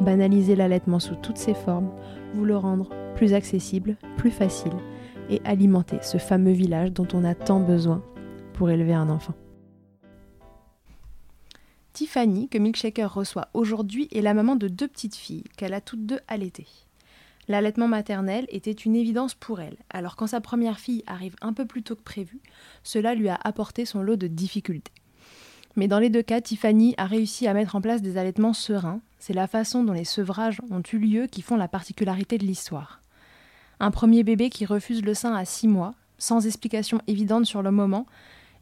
banaliser l'allaitement sous toutes ses formes, vous le rendre plus accessible, plus facile et alimenter ce fameux village dont on a tant besoin pour élever un enfant. Tiffany, que Milkshaker reçoit aujourd'hui, est la maman de deux petites filles qu'elle a toutes deux allaitées. L'allaitement maternel était une évidence pour elle, alors quand sa première fille arrive un peu plus tôt que prévu, cela lui a apporté son lot de difficultés. Mais dans les deux cas, Tiffany a réussi à mettre en place des allaitements sereins. C'est la façon dont les sevrages ont eu lieu qui font la particularité de l'histoire. Un premier bébé qui refuse le sein à 6 mois, sans explication évidente sur le moment,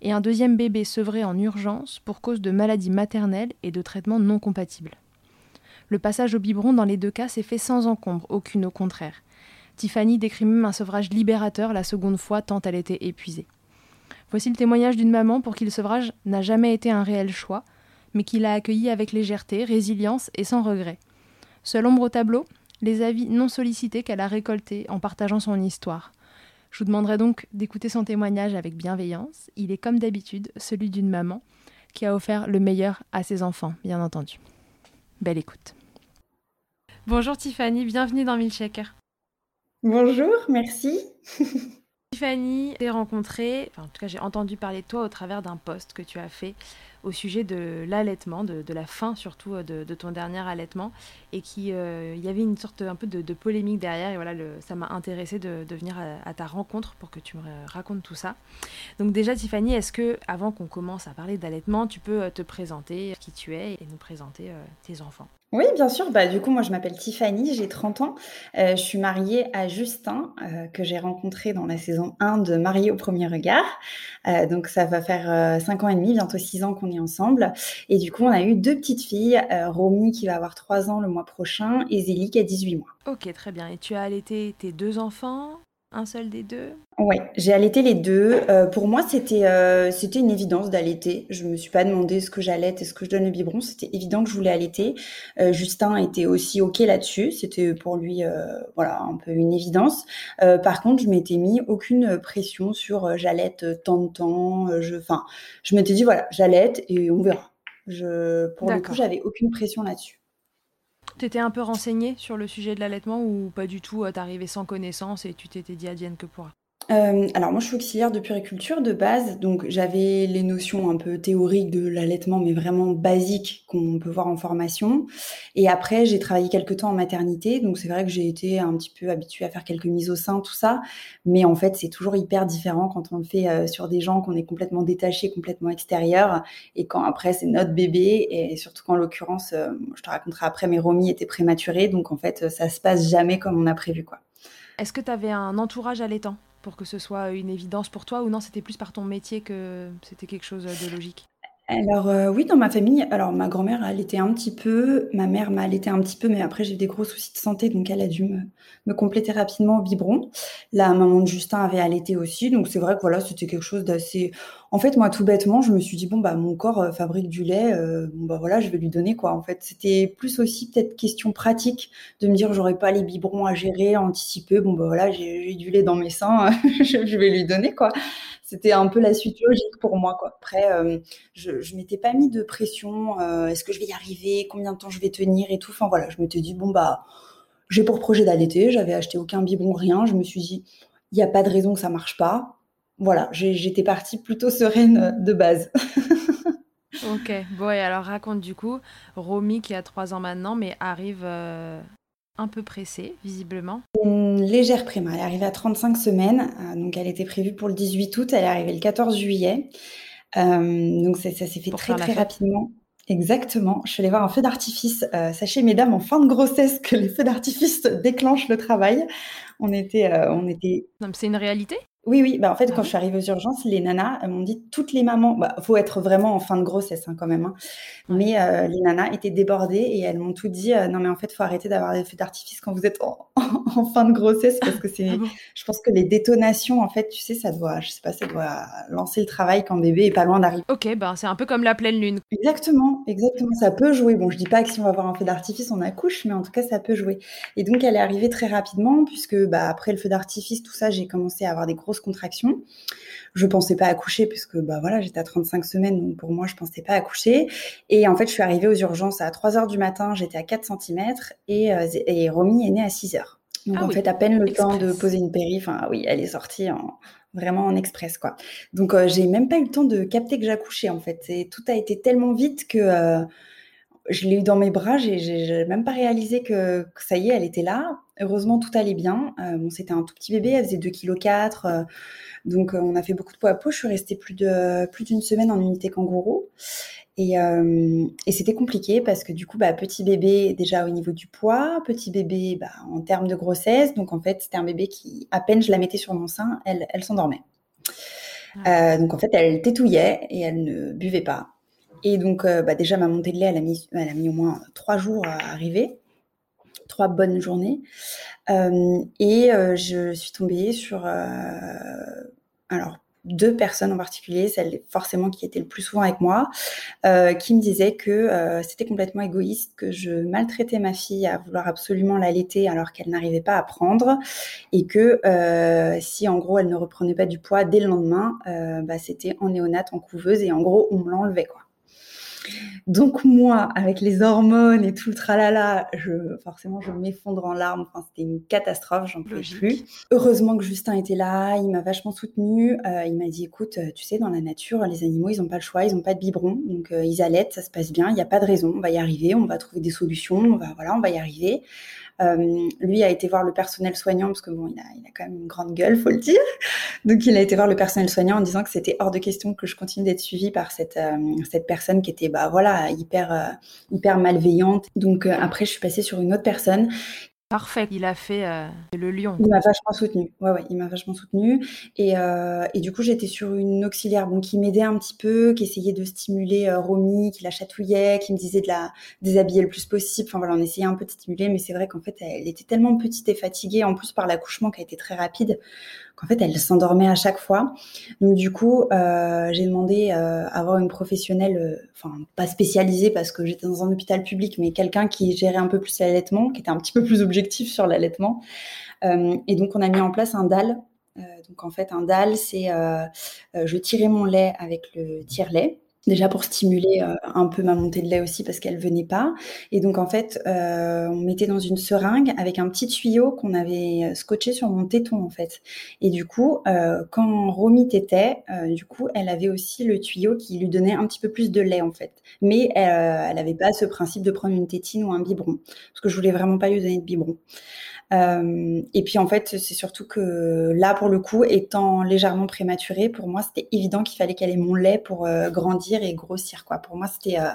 et un deuxième bébé sevré en urgence pour cause de maladies maternelles et de traitements non compatibles. Le passage au biberon dans les deux cas s'est fait sans encombre, aucune au contraire. Tiffany décrit même un sevrage libérateur la seconde fois tant elle était épuisée. Voici le témoignage d'une maman pour qui le sevrage n'a jamais été un réel choix, mais qui l'a accueilli avec légèreté, résilience et sans regret. Seul ombre au tableau, les avis non sollicités qu'elle a récoltés en partageant son histoire. Je vous demanderai donc d'écouter son témoignage avec bienveillance. Il est comme d'habitude celui d'une maman qui a offert le meilleur à ses enfants, bien entendu. Belle écoute. Bonjour Tiffany, bienvenue dans Milkshaker. Bonjour, merci. Tiffany, j'ai rencontré, enfin, en tout cas j'ai entendu parler de toi au travers d'un post que tu as fait au sujet de l'allaitement, de, la fin surtout euh, de, ton dernier allaitement, et qui euh, il y avait une sorte un peu de, polémique derrière, et voilà, ça m'a intéressé de, venir à, ta rencontre pour que tu me racontes tout ça. Donc déjà Tiffany, est-ce que avant qu'on commence à parler d'allaitement, tu peux euh, te présenter qui tu es et nous présenter tes enfants? Oui, bien sûr. Bah, du coup, moi, je m'appelle Tiffany, j'ai 30 ans. je suis mariée à Justin, que j'ai rencontré dans la saison 1 de Mariée au premier regard. donc, ça va faire 5 ans et demi, bientôt 6 ans qu'on ensemble. Et du coup, on a eu deux petites filles, euh, Romy qui va avoir 3 ans le mois prochain et Zélie qui a 18 mois. Ok, très bien. Et tu as allaité tes deux enfants? Un seul des deux? Oui, j'ai allaité les deux. Euh, pour moi, c'était euh, c'était une évidence d'allaiter. Je me suis pas demandé ce que j'allaite et ce que je donne le biberon. C'était évident que je voulais allaiter. Euh, Justin était aussi ok là-dessus. C'était pour lui voilà un peu une évidence. par contre, je m'étais mis aucune pression sur j'allaite tant de temps. je, je m'étais dit voilà, j'allaite et on verra. Je, pour le coup, j'avais aucune pression là-dessus. Tu étais un peu renseigné sur le sujet de l'allaitement ou pas du tout T'arrivais sans connaissance et tu t'étais dit Diane que pourra? Euh, alors moi je suis auxiliaire de puriculture de base, donc j'avais les notions un peu théoriques de l'allaitement, mais vraiment basiques qu'on peut voir en formation. Et après j'ai travaillé quelques temps en maternité, donc c'est vrai que j'ai été un petit peu habituée à faire quelques mises au sein, tout ça. Mais en fait c'est toujours hyper différent quand on le fait euh, sur des gens qu'on est complètement détaché, complètement extérieur, et quand après c'est notre bébé, et surtout qu'en l'occurrence, euh, je te raconterai après, mais Romy était prématurée, donc en fait ça se passe jamais comme on a prévu quoi. Est-ce que tu avais un entourage allaitant? Pour que ce soit une évidence pour toi ou non, c'était plus par ton métier que c'était quelque chose de logique? Alors, euh, oui, dans ma famille, alors ma grand-mère était un petit peu, ma mère m'a allaité un petit peu, mais après j'ai eu des gros soucis de santé, donc elle a dû me me compléter rapidement au biberon. La maman de Justin avait allaité aussi, donc c'est vrai que voilà, c'était quelque chose d'assez en fait, moi, tout bêtement, je me suis dit: «Bon, bah, mon corps, euh, fabrique du lait, euh, bon, bah, voilà, je vais lui donner, quoi». En fait, c'était plus aussi peut-être question pratique de me dire: «J'aurais pas les biberons à gérer, à anticiper, bon, bah, voilà, j'ai du lait dans mes seins, je vais lui donner, quoi». C'était un peu la suite logique pour moi. Quoi. Après, euh, je ne m'étais pas mis de pression. Euh, est-ce que je vais y arriver Combien de temps je vais tenir et tout. Enfin voilà, je m'étais dit, bon, bah, j'ai pour projet d'allaiter. J'avais acheté aucun biberon, rien. Je me suis dit, il n'y a pas de raison que ça marche pas. Voilà, j'étais partie plutôt sereine de base. ok, bon, et alors raconte du coup, Romy qui a trois ans maintenant, mais arrive euh, un peu pressée, visiblement. Une légère préma. Elle est arrivée à 35 semaines, donc elle était prévue pour le 18 août, elle est arrivée le 14 juillet. donc ça, ça s'est fait très très rapidement. Exactement. Je suis allée voir un feu d'artifice. Euh, sachez, mesdames, en fin de grossesse, que les feux d'artifice déclenchent le travail. On était, euh, on était. C'est une réalité oui, oui. Bah, en fait, ah quand je suis arrivée aux urgences, les nanas m'ont dit toutes les mamans. Bah, faut être vraiment en fin de grossesse hein, quand même. Hein. Mais euh, les nanas étaient débordées et elles m'ont tout dit. Euh, non, mais en fait, faut arrêter d'avoir des feux d'artifice quand vous êtes en, fin de grossesse parce que c'est. Ah je pense que les détonations, en fait, tu sais, ça doit, je sais pas, ça doit lancer le travail quand bébé est pas loin d'arriver. Ok, ben c'est un peu comme la pleine lune. Exactement, exactement. Ça peut jouer. Bon, je dis pas que si on va avoir un feu d'artifice, on accouche, mais en tout cas, ça peut jouer. Et donc, elle est arrivée très rapidement puisque, bah, après le feu d'artifice, tout ça, j'ai commencé à avoir des grosses contractions. Je pensais pas accoucher puisque bah voilà, j'étais à 35 semaines donc pour moi je pensais pas accoucher et en fait, je suis arrivée aux urgences à 3 heures du matin, j'étais à 4 cm et, euh, et Romy est née à 6 heures. Donc ah en fait, à peine le temps de poser une péri, enfin oui, elle est sortie en vraiment en express quoi. Donc euh, j'ai même pas eu le temps de capter que j'accouchais en fait. Et tout a été tellement vite que euh, je l'ai eu dans mes bras, j'ai même pas réalisé que, ça y est, elle était là. Heureusement, tout allait bien. bon, c'était un tout petit bébé, elle faisait 2,4 kg. Donc, euh, on a fait beaucoup de poids à peau. Je suis restée plus de plus d'une semaine en unité kangourou. Et, euh, et c'était compliqué parce que du coup, bah, petit bébé déjà au niveau du poids, petit bébé bah, en termes de grossesse. Donc en fait, c'était un bébé qui, à peine je la mettais sur mon sein, elle, elle s'endormait. Ah. Euh, donc en fait, elle tétouillait et elle ne buvait pas. Et donc euh, bah, déjà, ma montée de lait, elle a, mis, elle a mis au moins trois jours à arriver trois bonnes journées. Euh, et euh, je suis tombée sur euh, alors deux personnes en particulier, celle forcément qui était le plus souvent avec moi, qui me disaient que c'était complètement égoïste, que je maltraitais ma fille à vouloir absolument l'allaiter alors qu'elle n'arrivait pas à prendre, et que si en gros elle ne reprenait pas du poids dès le lendemain, bah, c'était en néonate, en couveuse, et en gros on me l'enlevait quoi. Donc moi, avec les hormones et tout le tralala, je, forcément, je m'effondre en larmes. Enfin, c'était une catastrophe, j'en pouvais plus. Heureusement que Justin était là, il m'a vachement soutenue. Euh, il m'a dit, écoute, euh, tu sais, dans la nature, les animaux, ils n'ont pas le choix, ils n'ont pas de biberon, donc euh, ils allaitent, ça se passe bien, il n'y a pas de raison, on va y arriver, on va trouver des solutions, on va, voilà, on va y arriver. Euh, lui a été voir le personnel soignant parce que bon, il a, quand même une grande gueule, faut le dire. Donc il a été voir le personnel soignant en disant que c'était hors de question que je continue d'être suivie par cette euh, cette personne qui était bah voilà hyper euh, hyper malveillante. Donc après je suis passée sur une autre personne Parfait, il a fait euh, le lion. Il m'a vachement soutenu. Ouais, ouais, il m'a vachement soutenu. Et, euh, et du coup, j'étais sur une auxiliaire bon, qui m'aidait un petit peu, qui essayait de stimuler euh, Romy, qui la chatouillait, qui me disait de la déshabiller le plus possible. Enfin voilà, on essayait un peu de stimuler, mais c'est vrai qu'en fait, elle était tellement petite et fatiguée, en plus par l'accouchement qui a été très rapide, qu'en fait, elle s'endormait à chaque fois. Donc du coup, euh, j'ai demandé euh, à avoir une professionnelle, euh, enfin pas spécialisée parce que j'étais dans un hôpital public, mais quelqu'un qui gérait un peu plus l'allaitement, qui était un petit peu plus objectif sur l'allaitement. et donc on a mis en place un DAL. donc en fait, un DAL, c'est je tirais mon lait avec le tire-lait. Déjà pour stimuler euh, un peu ma montée de lait aussi parce qu'elle venait pas. Et donc en fait, euh, on mettait dans une seringue avec un petit tuyau qu'on avait euh, scotché sur mon téton en fait. Et du coup, quand Romy tétait, du coup, elle avait aussi le tuyau qui lui donnait un petit peu plus de lait en fait. Mais elle n'avait pas ce principe de prendre une tétine ou un biberon parce que je voulais vraiment pas lui donner de biberon. Et puis en fait, c'est surtout que là, pour le coup, étant légèrement prématurée, pour moi, c'était évident qu'il fallait qu'elle ait mon lait pour grandir et grossir. Quoi. Pour moi, c'était, euh,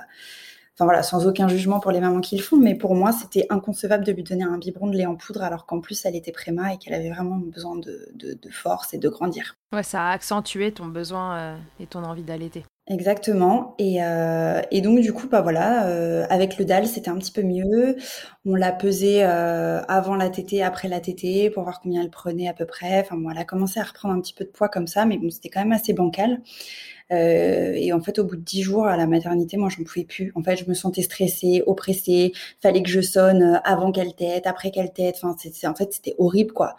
enfin voilà, sans aucun jugement pour les mamans qui le font, mais pour moi, c'était inconcevable de lui donner un biberon de lait en poudre alors qu'en plus, elle était préma et qu'elle avait vraiment besoin de, de, de, force et de grandir. Ouais, ça a accentué ton besoin et ton envie d'allaiter. Exactement. Et, euh, et, donc du coup, bah voilà, euh, avec le DAL, c'était un petit peu mieux. On l'a pesé euh, avant la tétée, après la tétée, pour voir combien elle prenait à peu près. Enfin bon, elle a commencé à reprendre un petit peu de poids comme ça, mais bon, c'était quand même assez bancal. Euh, et en fait, au bout de dix jours à la maternité, moi, j'en pouvais plus. En fait, je me sentais stressée, oppressée. Fallait que je sonne avant qu'elle tète, après qu'elle c'est, en fait, c'était horrible, quoi.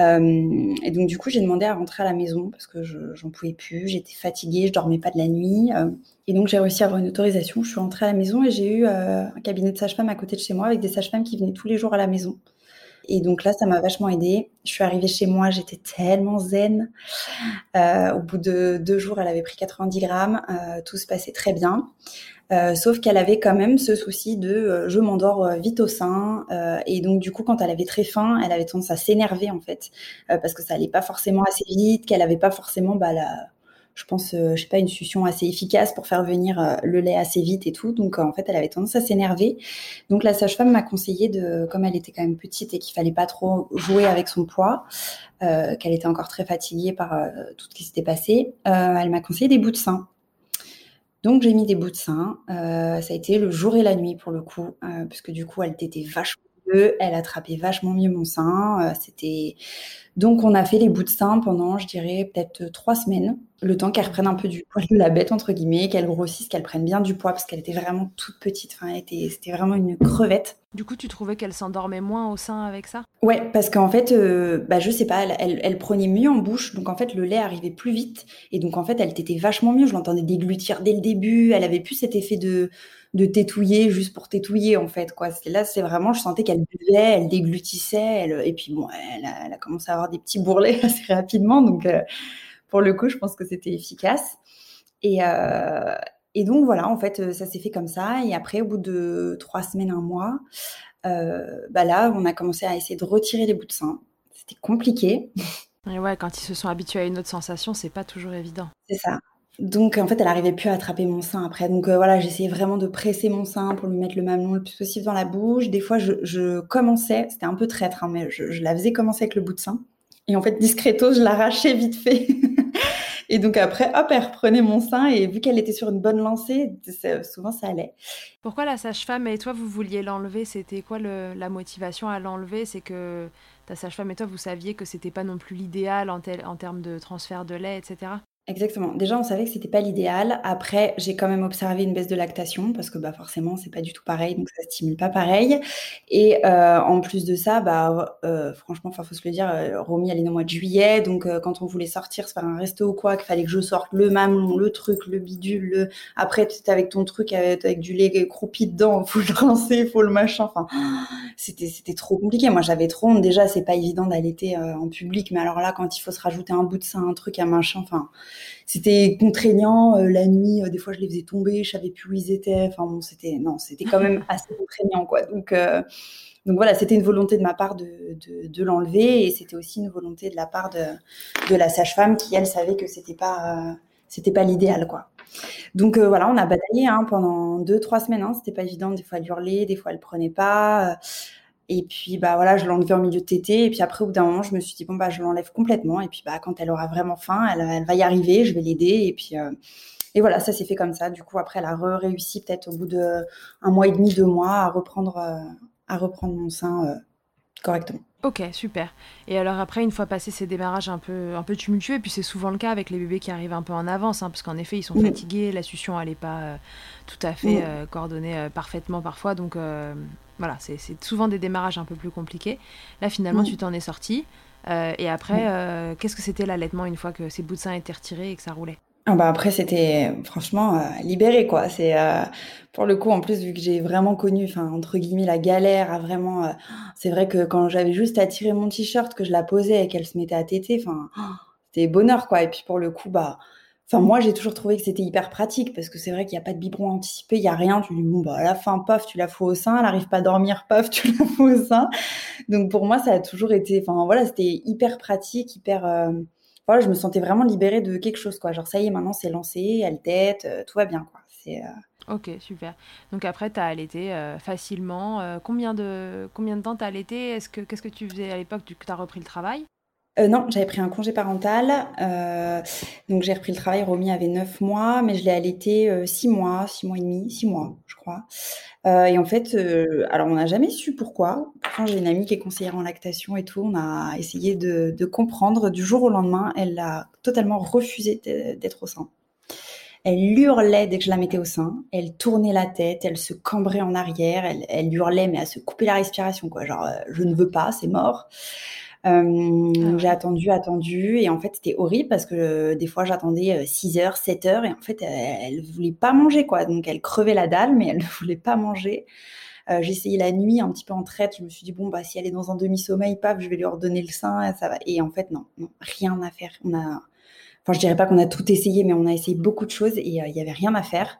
Euh, et donc du coup, j'ai demandé à rentrer à la maison parce que j'en pouvais plus, j'étais fatiguée, je dormais pas de la nuit. Euh, et donc j'ai réussi à avoir une autorisation. Je suis rentrée à la maison et j'ai eu euh, un cabinet de sage-femme à côté de chez moi avec des sages-femmes qui venaient tous les jours à la maison. Et donc là, ça m'a vachement aidée. Je suis arrivée chez moi, j'étais tellement zen. au bout de deux jours, elle avait pris 90 grammes. tout se passait très bien. sauf qu'elle avait quand même ce souci de je m'endors vite au sein et donc du coup quand elle avait très faim elle avait tendance à s'énerver en fait parce que ça allait pas forcément assez vite qu'elle avait pas forcément bah, la je pense, euh, je sais pas, une succion assez efficace pour faire venir euh, le lait assez vite et tout. Donc, en fait, elle avait tendance à s'énerver. Donc, la sage-femme m'a conseillé de, comme elle était quand même petite et qu'il fallait pas trop jouer avec son poids, euh, qu'elle était encore très fatiguée par tout ce qui s'était passé, elle m'a conseillé des bouts de sein. Donc j'ai mis des bouts de sein. ça a été le jour et la nuit pour le coup, parce que du coup elle était vachement mieux, elle attrapait vachement mieux mon sein. C'était donc on a fait les bouts de sein pendant, je dirais peut-être trois semaines le temps qu'elle reprenne un peu du poil de la bête, entre guillemets, qu'elle grossisse, qu'elle prenne bien du poids, parce qu'elle était vraiment toute petite. Enfin, c'était vraiment une crevette. Du coup, tu trouvais qu'elle s'endormait moins au sein avec ça? Ouais, parce qu'en fait, euh, bah, je sais pas, elle, prenait mieux en bouche, donc en fait, le lait arrivait plus vite, et donc en fait, elle était vachement mieux. Je l'entendais déglutir dès le début, elle avait plus cet effet de, de tétouiller juste pour tétouiller, en fait. Quoi. Là, c'est vraiment, je sentais qu'elle buvait, elle déglutissait, elle, et puis bon, elle a, commencé à avoir des petits bourrelets assez rapidement, donc. Euh, pour le coup, je pense que c'était efficace. Et, euh, et, donc voilà, en fait, ça s'est fait comme ça. Et après, au bout de trois semaines, un mois, euh, bah là, on a commencé à essayer de retirer les bouts de sein. C'était compliqué. Et ouais, quand ils se sont habitués à une autre sensation, c'est pas toujours évident. C'est ça. Donc en fait, elle arrivait plus à attraper mon sein après. Donc euh, voilà, j'essayais vraiment de presser mon sein pour lui mettre le mamelon le plus possible dans la bouche. Des fois, je, commençais, c'était un peu traître, hein, mais je, je, la faisais commencer avec le bout de sein. Et en fait, discretos, je l'arrachais vite fait. Et donc après, hop, elle reprenait mon sein et vu qu'elle était sur une bonne lancée, souvent ça allait. Pourquoi la sage-femme et toi, vous vouliez l'enlever? C'était quoi la motivation à l'enlever? C'est que ta sage-femme et toi, vous saviez que c'était pas non plus l'idéal en termes de transfert de lait, etc. Exactement. Déjà, on savait que c'était pas l'idéal. Après, j'ai quand même observé une baisse de lactation parce que bah forcément, c'est pas du tout pareil, donc ça stimule pas pareil. Et euh, en plus de ça, bah euh, franchement, enfin faut se le dire, euh, Romy elle est au mois de juillet, donc euh, quand on voulait sortir, se faire un resto ou quoi, qu'il fallait que je sorte le mamelon, le truc, le bidule, le après tu avec ton truc avec, du lait croupi dedans, faut le rincer, faut le machin. Enfin, c'était c'était trop compliqué. Moi, j'avais trop honte. Déjà, c'est pas évident d'allaiter en public, mais alors là, quand il faut se rajouter un bout de sein, un truc, un machin, enfin c'était contraignant. Euh, la nuit, euh, des fois, je les faisais tomber, je savais plus où ils étaient. Enfin bon, c'était non, c'était quand même assez contraignant, quoi. Donc euh, donc voilà, c'était une volonté de ma part de, de, l'enlever et c'était aussi une volonté de la part de, de la sage-femme qui elle savait que c'était pas c'était pas l'idéal quoi. Donc voilà, on a bataillé hein, pendant deux trois semaines. Hein, c'était pas évident. Des fois elle hurlait, des fois elle prenait pas. Et puis bah voilà, je l'enlevais en milieu de tété. Et puis après, au bout d'un moment, je me suis dit bon bah je l'enlève complètement. Et puis bah quand elle aura vraiment faim, elle, elle va y arriver, je vais l'aider. Et puis euh, et voilà, ça s'est fait comme ça. Du coup après, elle a réussi peut-être au bout de un mois et demi, deux mois à reprendre euh, à reprendre mon sein euh, correctement. Ok, super. Et alors après, une fois passé ces démarrages un peu, un peu tumultueux, et puis c'est souvent le cas avec les bébés qui arrivent un peu en avance, hein, parce qu'en effet, ils sont fatigués, la succion, elle n'est pas tout à fait coordonnée parfaitement parfois, donc voilà, c'est souvent des démarrages un peu plus compliqués. Là, finalement, mm. tu t'en es sorti. Euh, et après, mm. euh, qu'est-ce que c'était l'allaitement une fois que ces bouts de sein étaient retirés et que ça roulait? Ah bah après c'était franchement euh, libéré quoi c'est pour le coup en plus vu que j'ai vraiment connu enfin entre guillemets la galère à vraiment c'est vrai que quand j'avais juste à tirer mon t-shirt que je la posais et qu'elle se mettait à téter enfin c'était bonheur quoi et puis pour le coup bah Enfin, moi, j'ai toujours trouvé que c'était hyper pratique parce que c'est vrai qu'il n'y a pas de biberon anticipé, il n'y a rien. Tu dis, bon, bah, à la fin, paf, tu la fous au sein, elle n'arrive pas à dormir, paf, tu la fous au sein. Donc, pour moi, ça a toujours été, enfin, voilà, c'était hyper pratique, hyper, euh, voilà, je me sentais vraiment libérée de quelque chose, quoi. Genre, ça y est, maintenant, c'est lancé, elle tête, euh, tout va bien, quoi. C'est, euh, Ok, super. Donc après, tu as allaité facilement. combien, de, combien de temps tu as allaité? Est-ce que, Qu'est-ce que tu faisais à l'époque que tu as repris le travail? Euh, non, j'avais pris un congé parental. Euh, donc j'ai repris le travail. Romy avait neuf mois, mais je l'ai allaité euh, six mois, six mois et demi, six mois, je crois. et en fait, alors on n'a jamais su pourquoi. Quand j'ai une amie qui est conseillère en lactation et tout. On a essayé de, de comprendre. Du jour au lendemain, elle a totalement refusé d'être au sein. Elle hurlait dès que je la mettais au sein. Elle tournait la tête, elle se cambrait en arrière, elle, elle hurlait mais à se couper la respiration quoi. Genre je ne veux pas, c'est mort. Euh, ah j'ai attendu, attendu, et en fait c'était horrible parce que euh, des fois j'attendais 6 euh, heures, 7 heures, et en fait elle, ne voulait pas manger quoi. Donc elle crevait la dalle, mais elle ne voulait pas manger. j'ai essayé la nuit un petit peu en traite. Je me suis dit bon bah si elle est dans un demi-sommeil, paf, je vais lui ordonner le sein, ça va. Et en fait non, non rien à faire. On a Enfin, je dirais pas qu'on a tout essayé, mais on a essayé beaucoup de choses et il y avait rien à faire.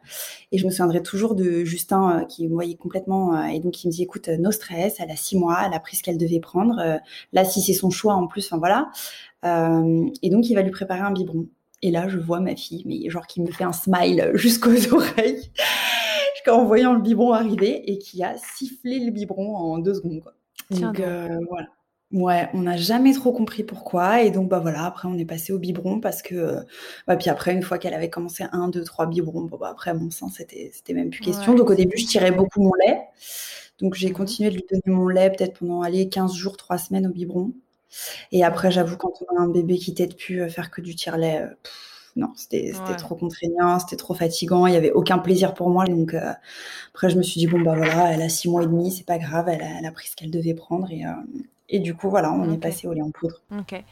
Et je me souviendrai toujours de Justin qui me voyait complètement et donc il me dit écoute, no stress, elle a six mois, elle a pris ce qu'elle devait prendre. là, si c'est son choix en plus, enfin voilà. et donc il va lui préparer un biberon. Et là, je vois ma fille, mais genre qui me fait un smile jusqu'aux oreilles en voyant le biberon arriver et qui a sifflé le biberon en deux secondes. Quoi. donc euh, voilà. Ouais, on n'a jamais trop compris pourquoi. Et donc, bah voilà, après, on est passé au biberon parce que. Euh, bah, puis après, une fois qu'elle avait commencé un, deux, trois biberons, bon, bah après, mon sang, c'était, c'était même plus question. donc, au début, je tirais beaucoup mon lait. Donc, j'ai mmh continué de lui donner mon lait peut-être pendant, aller 15 jours, 3 semaines au biberon. Et après, j'avoue, quand on a un bébé qui t'aide plus à faire que du tire-lait, euh, non, c'était trop contraignant, c'était trop fatigant, il y avait aucun plaisir pour moi. Donc euh, après, je me suis dit bon bah voilà, elle a six mois et demi, c'est pas grave, elle a, elle a, pris ce qu'elle devait prendre et, euh, et du coup voilà, on est passé au lait en poudre. Ok.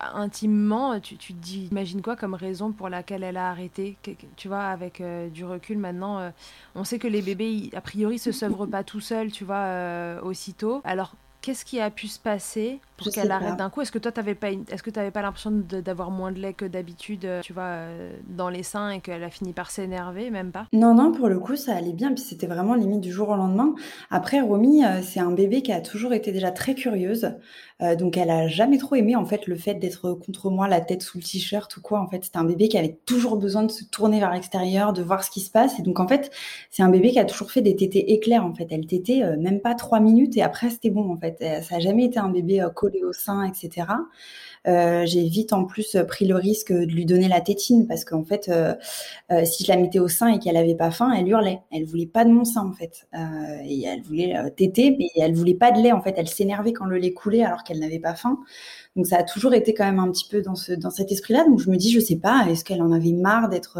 Intimement, tu, tu te dis, imagine quoi comme raison pour laquelle elle a arrêté? Tu vois, avec euh, du recul maintenant, on sait que les bébés, a priori, se sevrent pas tout seuls, tu vois, aussitôt. Alors qu'est-ce qui a pu se passer pour qu'elle arrête d'un coup Est-ce que toi, t'avais pas, est-ce que pas l'impression d'avoir moins de lait que d'habitude, euh, tu vois, euh, dans les seins et qu'elle a fini par s'énerver, même pas? Non, non, pour le coup, ça allait bien. Puis c'était vraiment limite du jour au lendemain. Après, Romy, euh, c'est un bébé qui a toujours été déjà très curieuse. donc, elle a jamais trop aimé en fait le fait d'être contre moi, la tête sous le t-shirt ou quoi. En fait, c'était un bébé qui avait toujours besoin de se tourner vers l'extérieur, de voir ce qui se passe. Et donc, en fait, c'est un bébé qui a toujours fait des tétés éclairs. En fait, elle tétait même pas trois minutes et après, c'était bon. En fait, ça n'a jamais été un bébé euh, au sein, etc. Euh, j'ai vite en plus pris le risque de lui donner la tétine parce qu'en fait, si je la mettais au sein et qu'elle avait pas faim, elle hurlait. Elle voulait pas de mon sein en fait, et elle voulait téter, mais elle voulait pas de lait en fait. Elle s'énervait quand le lait coulait alors qu'elle n'avait pas faim. Donc ça a toujours été quand même un petit peu dans ce dans cet esprit-là. Donc je me dis, je sais pas, est-ce qu'elle en avait marre d'être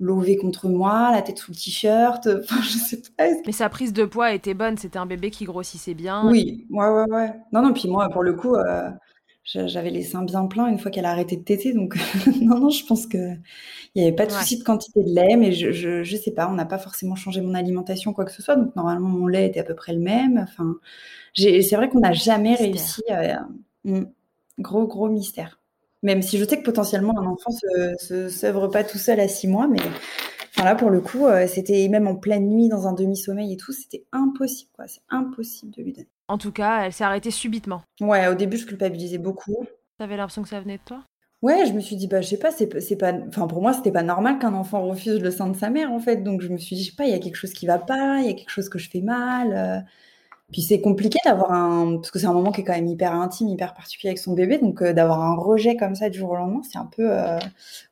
lové contre moi, la tête sous le t-shirt, enfin je sais pas. Mais sa prise de poids était bonne, c'était un bébé qui grossissait bien. Oui, ouais, ouais, ouais. Non, non, puis moi, pour le coup, euh, j'avais les seins bien pleins une fois qu'elle a arrêté de téter, donc non, non, je pense que il n'y avait pas de souci de quantité de lait, mais je, je, je sais pas, on n'a pas forcément changé mon alimentation, quoi que ce soit, donc normalement mon lait était à peu près le même. Enfin, c'est vrai qu'on n'a jamais réussi. à... Hmm, gros, gros mystère. Même si je sais que potentiellement un enfant se, se s'œuvre pas tout seul à six mois, mais enfin là pour le coup, euh, c'était même en pleine nuit dans un demi-sommeil et tout, c'était impossible quoi, c'est impossible de lui donner. En tout cas, elle s'est arrêtée subitement. Ouais, au début je culpabilisais beaucoup. T'avais l'impression que ça venait de toi? Ouais, je me suis dit bah je sais pas, c'est c'est pas enfin pour moi, c'était pas normal qu'un enfant refuse le sein de sa mère en fait. Donc je me suis dit je sais pas, il y a quelque chose qui va pas, il y a quelque chose que je fais mal. Euh. Puis c'est compliqué d'avoir un, parce que c'est un moment qui est quand même hyper intime, hyper particulier avec son bébé, donc euh, d'avoir un rejet comme ça du jour au lendemain, c'est un peu, euh, un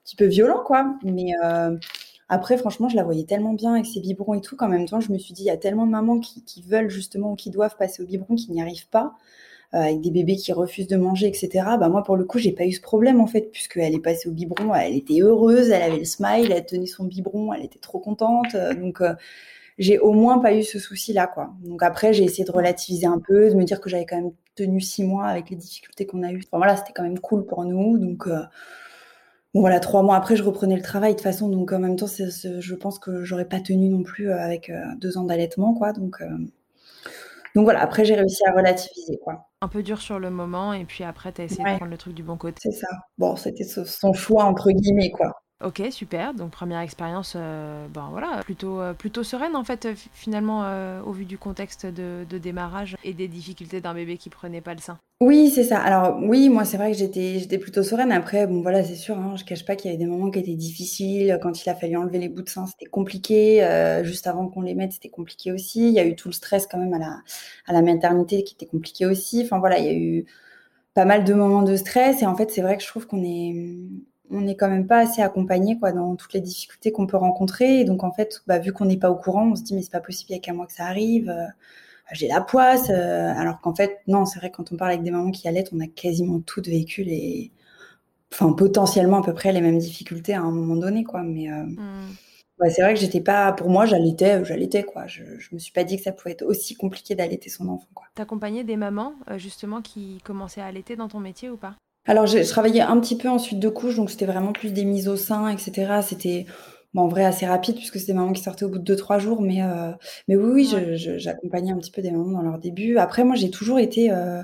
petit peu violent, quoi. Mais euh, après, franchement, je la voyais tellement bien avec ses biberons et tout, qu'en même temps, je me suis dit, il y a tellement de mamans qui, veulent justement ou qui doivent passer au biberon, qui n'y arrivent pas, avec des bébés qui refusent de manger, etc. Bah moi, pour le coup, j'ai pas eu ce problème en fait, puisqu'elle est passée au biberon, elle était heureuse, elle avait le smile, elle tenait son biberon, elle était trop contente, donc j'ai au moins pas eu ce souci-là, quoi. Donc après, j'ai essayé de relativiser un peu, de me dire que j'avais quand même tenu six mois avec les difficultés qu'on a eues. Enfin voilà, c'était quand même cool pour nous. Donc euh, bon voilà, trois mois après, je reprenais le travail de toute façon. Donc en même temps, je pense que j'aurais pas tenu non plus euh, avec euh, deux ans d'allaitement, quoi. Donc donc voilà, après j'ai réussi à relativiser, quoi. Un peu dur sur le moment, et puis après, tu as essayé de prendre le truc du bon côté. C'est ça. Bon, c'était son choix, entre guillemets, quoi. Ok, super. Donc première expérience, euh, ben voilà, plutôt euh, plutôt sereine en fait finalement euh, au vu du contexte de, démarrage et des difficultés d'un bébé qui prenait pas le sein. Oui, c'est ça. Alors oui, moi c'est vrai que j'étais j'étais plutôt sereine. Après, bon voilà, c'est sûr, hein, je cache pas qu'il y avait des moments qui étaient difficiles. Quand il a fallu enlever les bouts de sein, c'était compliqué. juste avant qu'on les mette, c'était compliqué aussi. Il y a eu tout le stress quand même à la à la maternité qui était compliqué aussi. Enfin voilà, il y a eu pas mal de moments de stress et en fait c'est vrai que je trouve qu'on est on n'est quand même pas assez accompagné quoi dans toutes les difficultés qu'on peut rencontrer. Et donc en fait, bah, vu qu'on n'est pas au courant, on se dit mais c'est pas possible, il y a qu'à moi que ça arrive. Euh, j'ai la poisse, euh, alors qu'en fait non, c'est vrai que quand on parle avec des mamans qui allaitent, on a quasiment toutes vécu les, enfin potentiellement à peu près les mêmes difficultés à un moment donné quoi. Mais euh, mmh. c'est vrai que j'étais pas, pour moi j'allaitais, j'allaitais quoi. Je, je me suis pas dit que ça pouvait être aussi compliqué d'allaiter son enfant quoi. T'accompagnais des mamans justement qui commençaient à allaiter dans ton métier ou pas? Alors, je, travaillais un petit peu en suite de couche, donc c'était vraiment plus des mises au sein, etc. C'était bon, en vrai assez rapide puisque c'était des mamans qui sortaient au bout de 2-3 jours, mais, euh, mais oui, oui, j'accompagnais un petit peu des mamans dans leur début. Après, moi, j'ai toujours été, euh,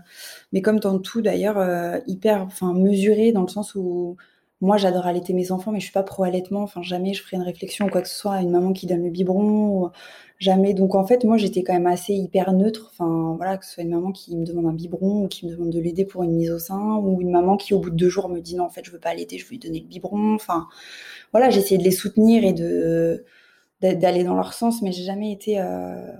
mais comme dans tout d'ailleurs, euh, hyper enfin, mesurée dans le sens où moi, j'adore allaiter mes enfants, mais je suis pas pro allaitement. Enfin, jamais je ferai une réflexion ou quoi que ce soit à une maman qui donne le biberon. jamais. Donc, en fait, moi, j'étais quand même assez hyper neutre. Enfin, voilà, que ce soit une maman qui me demande un biberon ou qui me demande de l'aider pour une mise au sein ou une maman qui, au bout de deux jours, me dit non, en fait, je veux pas allaiter, je veux lui donner le biberon. Enfin, voilà, j'essayais de les soutenir et de d'aller dans leur sens, mais j'ai jamais été. Euh,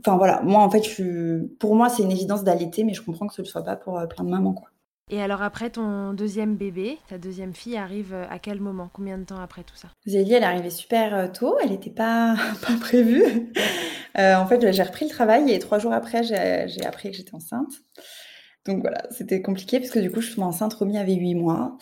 enfin voilà, moi en fait, je pour moi c'est une évidence d'allaiter, mais je comprends que ce ne soit pas pour euh, plein de mamans quoi. Et alors après ton deuxième bébé, ta deuxième fille arrive euh, à quel moment? Combien de temps après tout ça? Zélie, elle est arrivée super tôt, elle n'était pas, pas prévue. en fait, j'ai repris le travail et trois jours après, j'ai appris que j'étais enceinte. Donc voilà, c'était compliqué parce que du coup, je suis enceinte, Romy avait huit mois.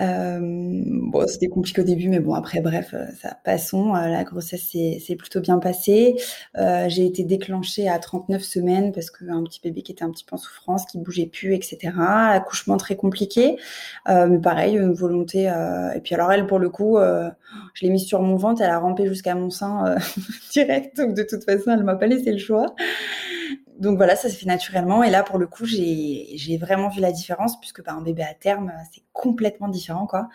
Euh, bon, c'était compliqué au début, mais bon, après, bref, euh, ça passons. Euh, la grossesse s'est plutôt bien passée. Euh, j'ai été déclenchée à 39 semaines parce qu'un petit bébé qui était un petit peu en souffrance, qui bougeait plus, etc. Accouchement très compliqué, euh, mais pareil, une volonté. et puis alors elle, pour le coup, je l'ai mise sur mon ventre, elle a rampé jusqu'à mon sein direct. Donc de toute façon, elle m'a pas laissé le choix donc voilà, ça s'est fait naturellement. Et là, pour le coup, j'ai vraiment vu la différence puisque bah, un bébé à terme, c'est complètement différent, quoi.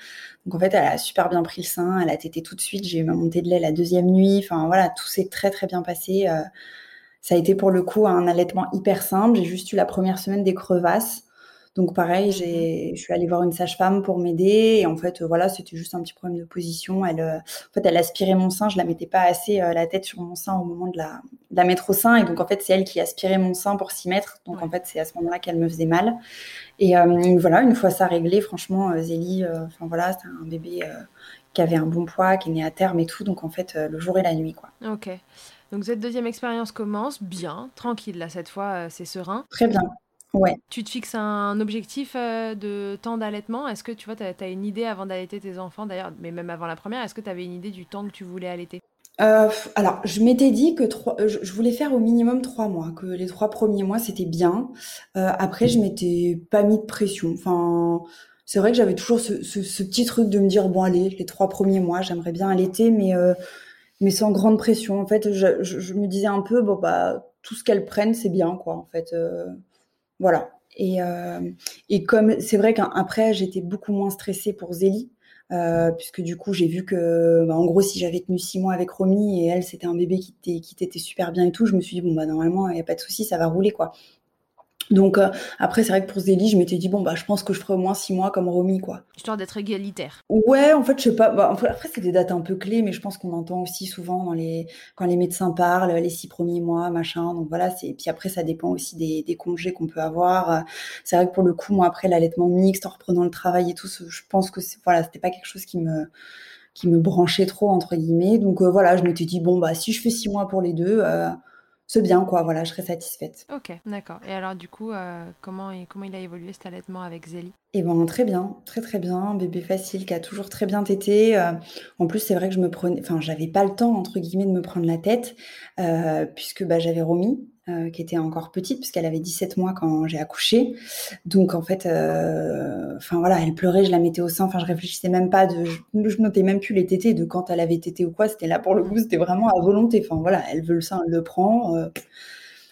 Donc en fait, elle a super bien pris le sein, elle a tété tout de suite. J'ai eu ma montée de lait la deuxième nuit. Enfin voilà, tout s'est très très bien passé. Euh, ça a été pour le coup un allaitement hyper simple. J'ai juste eu la première semaine des crevasses. Donc pareil, j'ai, je suis allée voir une sage-femme pour m'aider et en fait voilà, c'était juste un petit problème de position. Elle, euh, en fait, elle aspirait mon sein, je la mettais pas assez euh, la tête sur mon sein au moment de la, de la mettre au sein et donc en fait c'est elle qui aspirait mon sein pour s'y mettre. Donc en fait c'est à ce moment-là qu'elle me faisait mal. Et euh, voilà, une fois ça réglé, franchement Zélie, enfin voilà, c'est un bébé qui avait un bon poids, qui est né à terme et tout. Donc en fait le jour et la nuit quoi. Ok. Donc cette deuxième expérience commence bien, tranquille là cette fois, c'est serein. Très bien. Ouais. Tu te fixes un objectif euh, de temps d'allaitement? Est-ce que tu vois, tu as, une idée avant d'allaiter tes enfants d'ailleurs, mais même avant la première, est-ce que tu avais une idée du temps que tu voulais allaiter? Euh, alors, je m'étais dit que trois, je, voulais faire au minimum trois mois, que les trois premiers mois c'était bien. Euh, après, je m'étais pas mis de pression. Enfin, c'est vrai que j'avais toujours ce, petit truc de me dire bon allez, les trois premiers mois, j'aimerais bien allaiter, mais mais sans grande pression. En fait, je, je, me disais un peu bon bah tout ce qu'elles prennent c'est bien quoi. En fait, voilà. Et, euh, et comme c'est vrai qu'après, j'étais beaucoup moins stressée pour Zélie. Euh, puisque du coup j'ai vu que bah, en gros si j'avais tenu six mois avec Romy et elle c'était un bébé qui t'était super bien et tout je me suis dit bon bah normalement il y a pas de souci ça va rouler quoi donc euh, après c'est vrai que pour Zélie je m'étais dit bon bah je pense que je ferai au moins six mois comme Romy quoi. Histoire d'être égalitaire. Ouais en fait je sais pas bah, après c'est des dates un peu clés mais je pense qu'on entend aussi souvent dans les quand les médecins parlent les six premiers mois machin donc voilà c'est puis après ça dépend aussi des, des congés qu'on peut avoir. C'est vrai que pour le coup moi après l'allaitement mixte en reprenant le travail et tout je pense que voilà c'était pas quelque chose qui me qui me branchait trop entre guillemets donc euh, voilà je m'étais dit bon bah si je fais six mois pour les deux euh, c'est bien, quoi. Voilà, je serais satisfaite. Ok, d'accord. Et alors, du coup, euh, comment, comment il a évolué cet allaitement avec Zélie? Eh ben, très bien, très très bien. Un bébé facile qui a toujours très bien tété. Euh, en plus, c'est vrai que je me prenais, enfin, j'avais pas le temps entre guillemets de me prendre la tête euh, puisque bah, j'avais Romy euh, qui était encore petite puisqu'elle avait 17 mois quand j'ai accouché. Donc en fait, euh, enfin voilà, elle pleurait, je la mettais au sein. Enfin, je réfléchissais même pas de, je, je, notais même plus les tétés de quand elle avait tété ou quoi. C'était là pour le coup, c'était vraiment à volonté. Enfin voilà, elle veut le sein, elle le prend. Euh,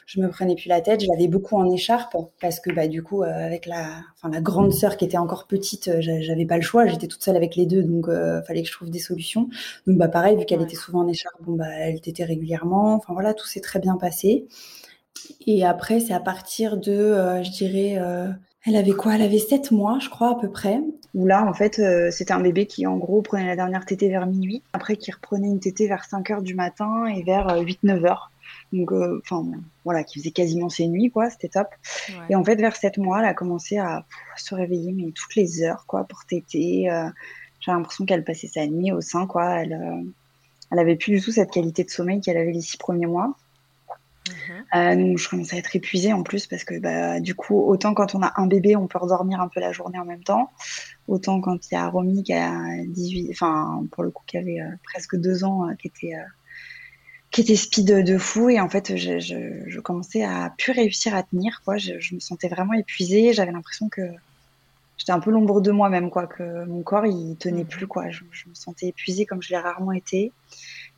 je me prenais plus la tête. Je l'avais beaucoup en écharpe parce que bah du coup avec la, enfin la grande sœur qui était encore petite, j'avais pas le choix. J'étais toute seule avec les deux, donc euh, fallait que je trouve des solutions. Donc bah pareil, vu qu'elle était souvent en écharpe, bon bah elle tétait régulièrement. Enfin voilà, tout s'est très bien passé. Et après, c'est à partir de, euh, je dirais, euh, elle avait quoi? Elle avait 7 mois, je crois, à peu près. Où là, en fait, euh, c'était un bébé qui, en gros, prenait la dernière tétée vers minuit. Après, qui reprenait une tétée vers 5 heures du matin et vers 8-9 heures. Donc, enfin, voilà, qui faisait quasiment ses nuits, quoi. C'était top. Et en fait, vers 7 mois, elle a commencé à se réveiller, mais toutes les heures, quoi, pour téter. J'ai l'impression qu'elle passait sa nuit au sein, quoi. Elle, elle avait plus du tout cette qualité de sommeil qu'elle avait les 6 premiers mois. Mhm. Euh, donc je commençais à être épuisée en plus parce que bah, du coup, autant quand on a un bébé, on peut redormir un peu la journée en même temps, autant quand il y a Romy qui a 18, enfin pour le coup qui avait euh, presque deux ans, euh, qui était qui était speed de fou et en fait je, je, je, commençais à plus réussir à tenir quoi. Je, je me sentais vraiment épuisée, j'avais l'impression que j'étais un peu l'ombre de moi-même quoi, que mon corps il tenait mhm. plus quoi. Je, me sentais épuisée comme je l'ai rarement été.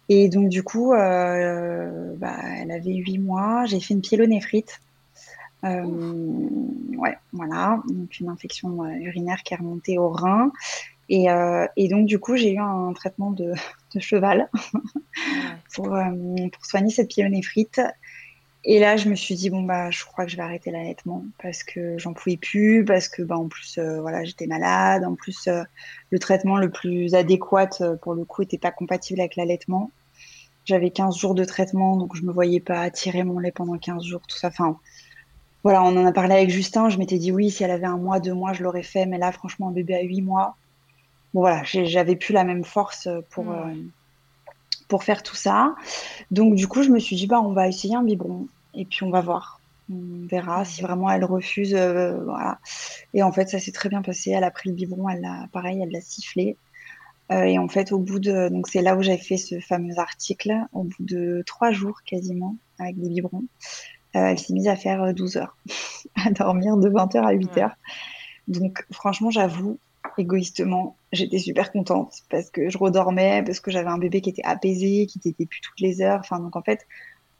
Et donc, du coup, euh, bah, elle avait huit mois. J'ai fait une pyélonéphrite. Euh, ouais, voilà. Donc, une infection euh, urinaire qui est remontée au rein. Et, et donc, du coup, j'ai eu un traitement de, de cheval pour, pour soigner cette pyélonéphrite. Et là, je me suis dit, bon, bah, je crois que je vais arrêter l'allaitement parce que j'en pouvais plus, parce que, bah, en plus, euh, voilà, j'étais malade. En plus, euh, le traitement le plus adéquat, euh, pour le coup, n'était pas compatible avec l'allaitement. J'avais 15 jours de traitement, donc je me voyais pas tirer mon lait pendant 15 jours, tout ça. Enfin, voilà, on en a parlé avec Justin. Je m'étais dit, oui, si elle avait un mois, deux mois, je l'aurais fait. Mais là, franchement, un bébé à 8 mois, bon, voilà, j'avais plus la même force pour, pour faire tout ça. Donc, du coup, je me suis dit, bah, on va essayer un biberon et puis on va voir. On verra si vraiment elle refuse. Euh, voilà. Et en fait, ça s'est très bien passé. Elle a pris le biberon, elle l'a, pareil, elle l'a sifflé. Euh, et en fait, au bout de. Donc, c'est là où j'avais fait ce fameux article. Au bout de trois jours quasiment, avec des biberons, euh, elle s'est mise à faire 12 heures, à dormir de 20h à 8h. Donc, franchement, j'avoue, égoïstement, j'étais super contente parce que je redormais, parce que j'avais un bébé qui était apaisé, qui t'était plus toutes les heures. Enfin, donc en fait,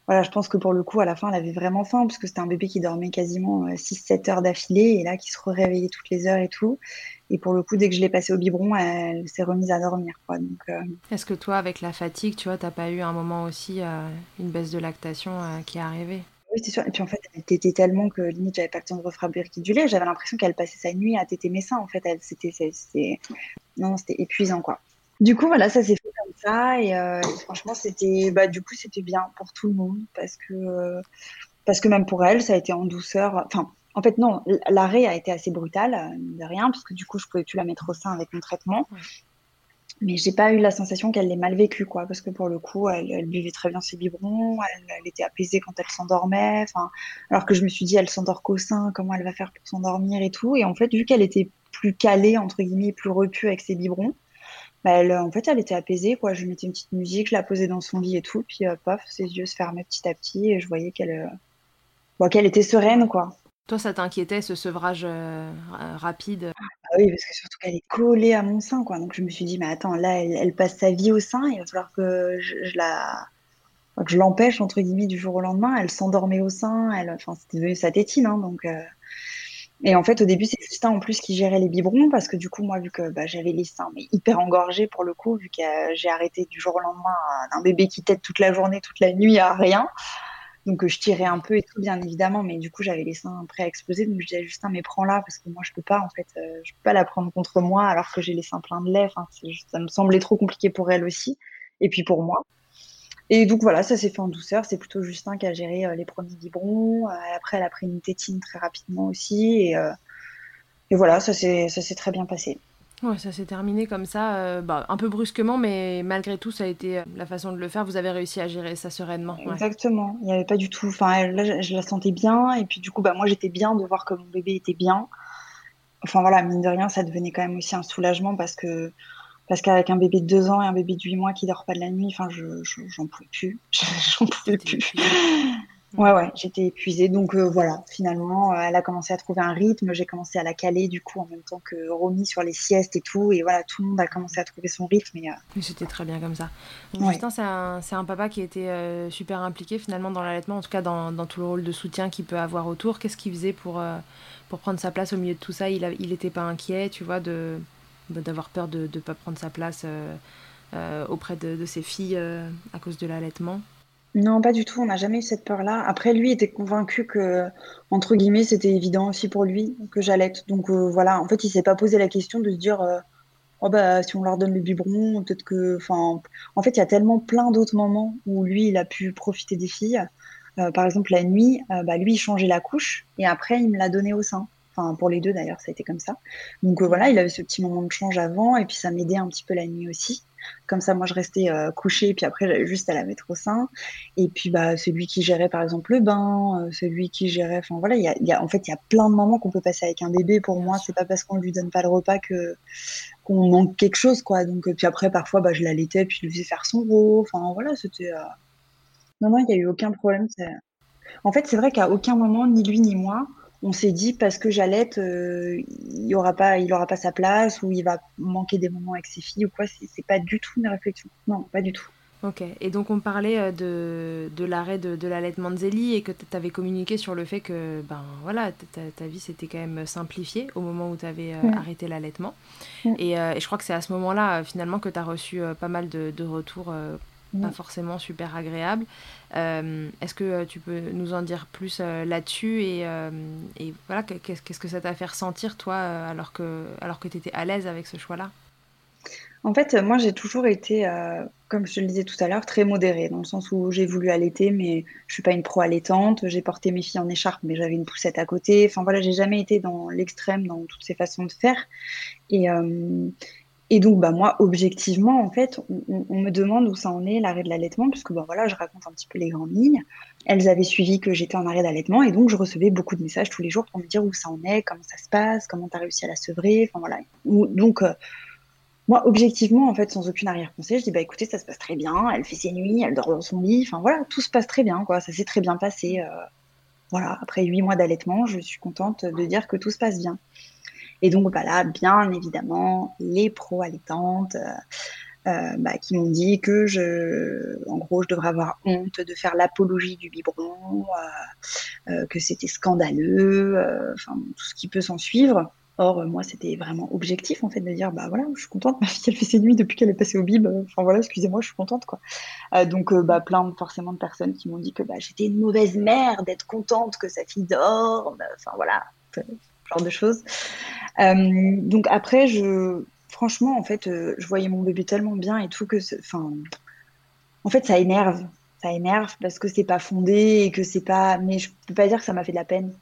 voilà, je pense que pour le coup, à la fin, elle avait vraiment faim, parce que c'était un bébé qui dormait quasiment 6-7 euh, heures d'affilée, et là, qui se réveillait toutes les heures et tout. Et pour le coup, dès que je l'ai passé au biberon, elle s'est remise à dormir. Donc, euh, Est-ce que toi, avec la fatigue, tu vois, t'as pas eu un moment aussi, euh, une baisse de lactation qui est arrivée? Oui, c'est sûr. Et puis en fait, elle tétait tellement que limite, j'avais pas le temps de refabriquer du lait. J'avais l'impression qu'elle passait sa nuit à téter mes seins. En fait, c'était, non, c'était épuisant, quoi. Du coup, voilà, ça s'est fait comme ça. Et, euh, franchement, c'était, bah, du coup, c'était bien pour tout le monde parce que, euh, parce que même pour elle, ça a été en douceur. Enfin, en fait, non, l'arrêt a été assez brutal, de rien, parce que du coup, je pouvais plus la mettre au sein avec mon traitement. Mais j'ai pas eu la sensation qu'elle l'ait mal vécu, quoi, parce que pour le coup, elle, buvait très bien ses biberons, elle, était apaisée quand elle s'endormait, alors que je me suis dit, elle s'endort qu'au sein, comment elle va faire pour s'endormir et tout. Et en fait, vu qu'elle était plus calée, entre guillemets, plus repue avec ses biberons, bah, elle, en fait, elle était apaisée, quoi. Je mettais une petite musique, je la posais dans son lit et tout, puis euh, paf, ses yeux se fermaient petit à petit, et je voyais qu'elle, euh, qu'elle était sereine, quoi. Toi, ça t'inquiétait, ce sevrage euh, rapide? Ah oui, parce que surtout qu'elle est collée à mon sein, quoi. Donc je me suis dit, mais attends, là, elle, passe sa vie au sein, il va falloir que je, la, que je l'empêche entre guillemets du jour au lendemain. Elle s'endormait au sein, elle, enfin, c'était devenu sa tétine, hein, donc. Euh. Et en fait, au début, c'est Justin en plus qui gérait les biberons parce que du coup, moi, vu que bah, j'avais les seins mais hyper engorgés pour le coup, vu que j'ai arrêté du jour au lendemain un bébé qui tète toute la journée, toute la nuit à rien. Donc je tirais un peu et tout, bien évidemment, mais du coup j'avais les seins prêts à exploser. Donc je disais à Justin, mais prends-la parce que moi je peux pas en fait, euh, je peux pas la prendre contre moi alors que j'ai les seins pleins de lait. Enfin, ça me semblait trop compliqué pour elle aussi, et puis pour moi. Et donc voilà, ça s'est fait en douceur. C'est plutôt Justin qui a géré euh, les premiers biberons. Euh, après, elle a pris une tétine très rapidement aussi, et, et voilà, ça s'est très bien passé. Ouais, ça s'est terminé comme ça, euh, bah, un peu brusquement, mais malgré tout, ça a été euh, la façon de le faire. Vous avez réussi à gérer ça sereinement. Exactement. Il n'y avait pas du tout. Enfin, là, je, la sentais bien, et puis du coup, bah, moi, j'étais bien de voir que mon bébé était bien. Enfin voilà, mine de rien, ça devenait quand même aussi un soulagement parce que parce qu'avec un bébé de deux ans et un bébé de huit mois qui dort pas de la nuit, enfin, je, j'en pouvais plus. j'en pouvais plus. Ouais, ouais, j'étais épuisée. Donc euh, voilà, finalement, euh, elle a commencé à trouver un rythme. J'ai commencé à la caler du coup en même temps que Romy sur les siestes et tout. Et voilà, tout le monde a commencé à trouver son rythme. Et, euh, c'était très bien comme ça. Justin, c'est un, un, papa qui était super impliqué finalement dans l'allaitement, en tout cas dans, dans, tout le rôle de soutien qu'il peut avoir autour. Qu'est-ce qu'il faisait pour, pour prendre sa place au milieu de tout ça? Il n'était pas inquiet, tu vois, de d'avoir peur de ne pas prendre sa place auprès de, de, ses filles à cause de l'allaitement? Non, pas du tout. On n'a jamais eu cette peur-là. Après, lui était convaincu que, entre guillemets, c'était évident aussi pour lui que j'allaite. Donc euh, voilà, en fait, il s'est pas posé la question de se dire, euh, oh bah si on leur donne le biberon, peut-être que, enfin, en fait, il y a tellement plein d'autres moments où lui, il a pu profiter des filles. Euh, par exemple, la nuit, bah lui, il changeait la couche et après, il me l'a donné au sein. Enfin, pour les deux d'ailleurs, ça a été comme ça. Donc voilà, il avait ce petit moment de change avant et puis ça m'aidait un petit peu la nuit aussi. Comme ça, moi, je restais euh, couchée, puis après, j'avais juste à la mettre au sein. Et puis, bah, celui qui gérait, par exemple, le bain, euh, celui qui gérait, enfin voilà, il y a, en fait, il y a plein de moments qu'on peut passer avec un bébé. Pour moi, c'est pas parce qu'on lui donne pas le repas que qu'on manque quelque chose, quoi. Donc, puis après, parfois, bah, je l'allaitais, puis je lui faisais faire son rôle. Enfin, voilà, c'était. Euh, non, non, il n'y a eu aucun problème. En fait, c'est vrai qu'à aucun moment, ni lui ni moi, on s'est dit parce que j'allaite, euh, il aura pas, il aura pas sa place ou il va manquer des moments avec ses filles ou quoi. C'est pas du tout une réflexion. Non, pas du tout. Ok, et donc on parlait euh, de, de l'arrêt de, de l'allaitement de Zélie et que tu avais communiqué sur le fait que ben, voilà, ta, ta vie s'était quand même simplifiée au moment où tu avais euh, arrêté l'allaitement. Et, euh, et, je crois que c'est à ce moment-là finalement que tu as reçu pas mal de, de retours pas forcément super agréables. Est-ce que tu peux nous en dire plus là-dessus et, et, voilà, qu'est-ce que ça t'a fait ressentir toi alors que, alors que tu étais à l'aise avec ce choix-là? En fait, moi, j'ai toujours été, euh, comme je te le disais tout à l'heure, très modérée, dans le sens où j'ai voulu allaiter, mais je suis pas une pro-allaitante. J'ai porté mes filles en écharpe, mais j'avais une poussette à côté. Enfin voilà, j'ai jamais été dans l'extrême dans toutes ces façons de faire. Et, euh, et donc, bah moi, objectivement, en fait, on, me demande où ça en est l'arrêt de l'allaitement, puisque bah voilà, je raconte un petit peu les grandes lignes. Elles avaient suivi que j'étais en arrêt d'allaitement, et donc je recevais beaucoup de messages tous les jours pour me dire où ça en est, comment ça se passe, comment tu as réussi à la sevrer. Enfin voilà. Donc euh, moi, objectivement, en fait, sans aucune arrière-pensée, je dis bah écoutez, ça se passe très bien. Elle fait ses nuits, elle dort dans son lit. Enfin voilà, tout se passe très bien, quoi. Ça s'est très bien passé. Euh, voilà, après huit mois d'allaitement, je suis contente de dire que tout se passe bien. Et donc bah bien évidemment, les pro-allaitantes. Euh, euh, bah, qui m'ont dit que je, en gros, je devrais avoir honte de faire l'apologie du biberon, que c'était scandaleux, enfin tout ce qui peut s'en suivre. Or, moi, c'était vraiment objectif, en fait, de dire, bah voilà, je suis contente, ma fille, elle fait ses nuits depuis qu'elle est passée au bib. Enfin voilà, excusez-moi, je suis contente, quoi. Euh, donc, euh, bah, plein forcément de personnes qui m'ont dit que bah, j'étais une mauvaise mère d'être contente que sa fille dorme. Enfin voilà, de choses. Euh, donc après, je, franchement, en fait, je voyais mon bébé tellement bien et tout que, enfin, en fait, ça énerve. Ça énerve parce que c'est pas fondé et que c'est pas. Mais je peux pas dire que ça m'a fait de la peine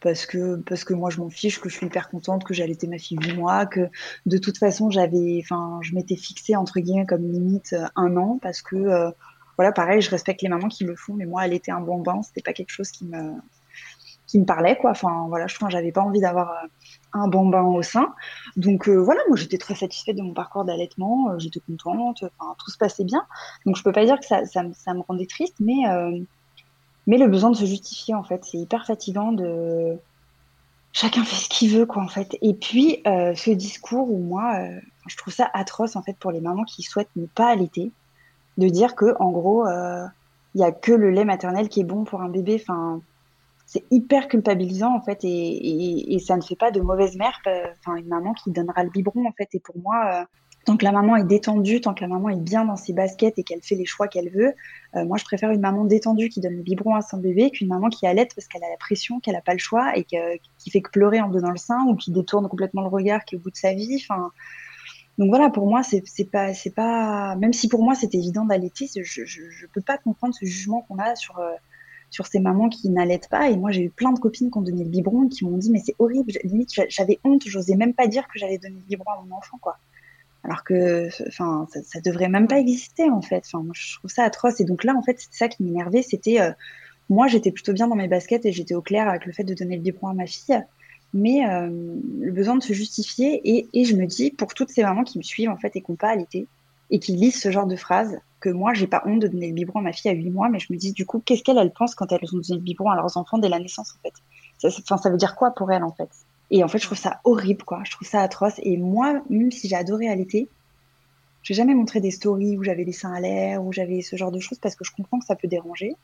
parce que parce que moi je m'en fiche, que je suis hyper contente que j'allaitais ma fille 8 mois, que de toute façon j'avais, enfin je m'étais fixée entre guillemets comme limite euh, un an parce que euh, voilà pareil je respecte les mamans qui le font, mais moi elle était un bon bain, c'était pas quelque chose qui me qui me parlait quoi. Enfin voilà je pense j'avais pas envie d'avoir euh, un bon bain au sein, donc voilà moi j'étais très satisfaite de mon parcours d'allaitement, j'étais contente, enfin tout se passait bien, donc je peux pas dire que ça ça, ça me rendait triste, mais mais le besoin de se justifier, en fait, c'est hyper fatigant de. Chacun fait ce qu'il veut, quoi, en fait. Et puis, euh, ce discours où moi, euh, je trouve ça atroce, en fait, pour les mamans qui souhaitent ne pas allaiter, de dire que, en gros, euh, il y a que le lait maternel qui est bon pour un bébé. Enfin, c'est hyper culpabilisant, en fait, et, ça ne fait pas de mauvaise mère. Enfin, une maman qui donnera le biberon, en fait. Et pour moi, tant que la maman est détendue, tant que la maman est bien dans ses baskets et qu'elle fait les choix qu'elle veut, euh, moi je préfère une maman détendue qui donne le biberon à son bébé qu'une maman qui allait parce qu'elle a la pression, qu'elle n'a pas le choix et qui fait que pleurer en donnant le sein ou qui détourne complètement le regard, qui est au bout de sa vie. Enfin, donc voilà, pour moi c'est pas c'est même si pour moi c'était évident d'allaiter, je, je, peux pas comprendre ce jugement qu'on a sur euh, sur ces mamans qui n'allaitent pas. Et moi, j'ai eu plein de copines qui ont donné le biberon qui m'ont dit, mais c'est horrible. Limite, j'avais honte. J'osais même pas dire que j'allais donner le biberon à mon enfant, quoi alors que enfin ça, ça, devrait même pas exister en fait enfin je trouve ça atroce et donc là en fait c'est ça qui m'énervait c'était euh, moi j'étais plutôt bien dans mes baskets et j'étais au clair avec le fait de donner le biberon à ma fille mais euh, le besoin de se justifier et, et, je me dis pour toutes ces mamans qui me suivent en fait et qui n'ont pas allaité et qui lisent ce genre de phrases que moi j'ai pas honte de donner le biberon à ma fille à 8 mois mais je me dis du coup qu'est-ce qu'elles pensent quand elles ont donné le biberon à leurs enfants dès la naissance en fait? Ça veut dire quoi pour elles en fait? Et en fait, je trouve ça horrible, quoi. Je trouve ça atroce. Et moi, même si j'ai adoré allaiter, j'ai jamais montré des stories où j'avais les seins à l'air, où j'avais ce genre de choses, parce que je comprends que ça peut déranger.